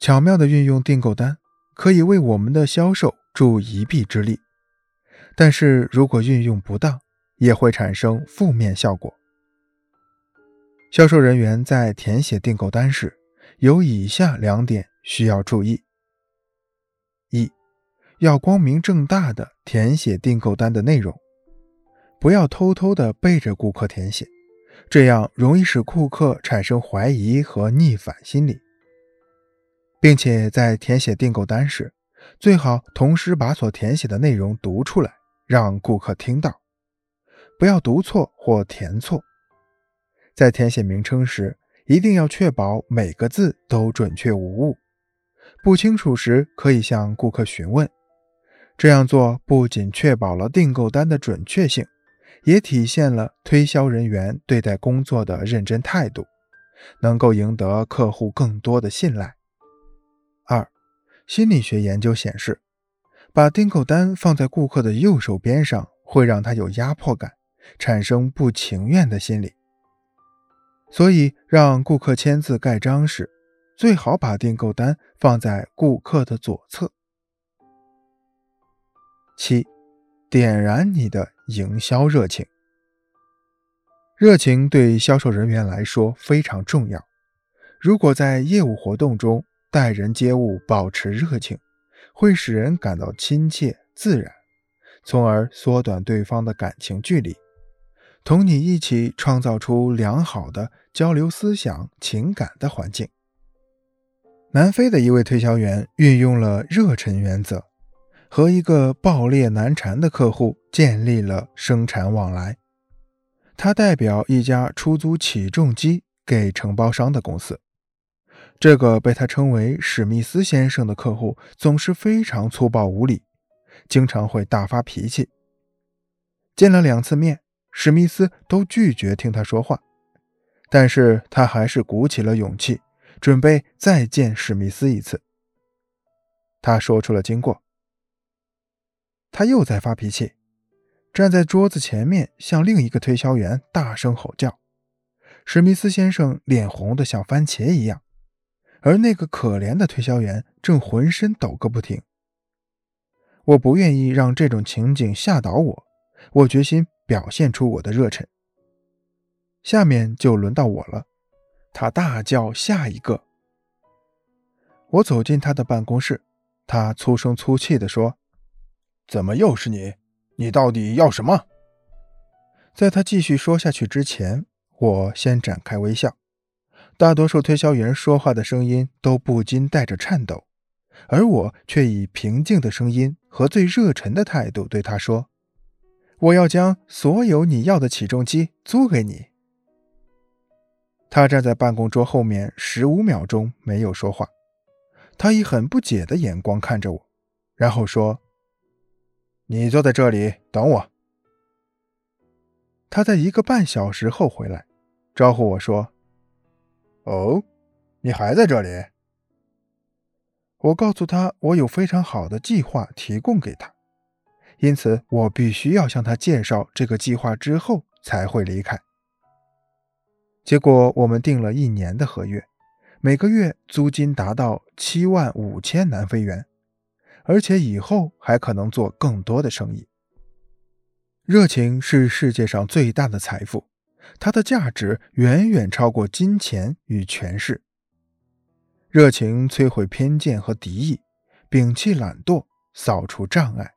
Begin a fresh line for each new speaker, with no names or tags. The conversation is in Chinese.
巧妙地运用订购单，可以为我们的销售助一臂之力。但是如果运用不当，也会产生负面效果。销售人员在填写订购单时，有以下两点需要注意：一，要光明正大的填写订购单的内容，不要偷偷的背着顾客填写，这样容易使顾客产生怀疑和逆反心理。并且在填写订购单时，最好同时把所填写的内容读出来，让顾客听到，不要读错或填错。在填写名称时，一定要确保每个字都准确无误。不清楚时，可以向顾客询问。这样做不仅确保了订购单的准确性，也体现了推销人员对待工作的认真态度，能够赢得客户更多的信赖。心理学研究显示，把订购单放在顾客的右手边上，会让他有压迫感，产生不情愿的心理。所以，让顾客签字盖章时，最好把订购单放在顾客的左侧。七，点燃你的营销热情。热情对销售人员来说非常重要。如果在业务活动中，待人接物保持热情，会使人感到亲切自然，从而缩短对方的感情距离，同你一起创造出良好的交流思想情感的环境。南非的一位推销员运用了热忱原则，和一个暴烈难缠的客户建立了生产往来。他代表一家出租起重机给承包商的公司。这个被他称为史密斯先生的客户总是非常粗暴无礼，经常会大发脾气。见了两次面，史密斯都拒绝听他说话，但是他还是鼓起了勇气，准备再见史密斯一次。他说出了经过：他又在发脾气，站在桌子前面向另一个推销员大声吼叫。史密斯先生脸红的像番茄一样。而那个可怜的推销员正浑身抖个不停。我不愿意让这种情景吓倒我，我决心表现出我的热忱。下面就轮到我了。他大叫：“下一个！”我走进他的办公室，他粗声粗气地说：“怎么又是你？你到底要什么？”在他继续说下去之前，我先展开微笑。大多数推销员说话的声音都不禁带着颤抖，而我却以平静的声音和最热忱的态度对他说：“我要将所有你要的起重机租给你。”他站在办公桌后面十五秒钟没有说话，他以很不解的眼光看着我，然后说：“你坐在这里等我。”他在一个半小时后回来，招呼我说。哦，你还在这里？我告诉他，我有非常好的计划提供给他，因此我必须要向他介绍这个计划之后才会离开。结果我们订了一年的合约，每个月租金达到七万五千南非元，而且以后还可能做更多的生意。热情是世界上最大的财富。它的价值远远超过金钱与权势。热情摧毁偏见和敌意，摒弃懒惰，扫除障碍，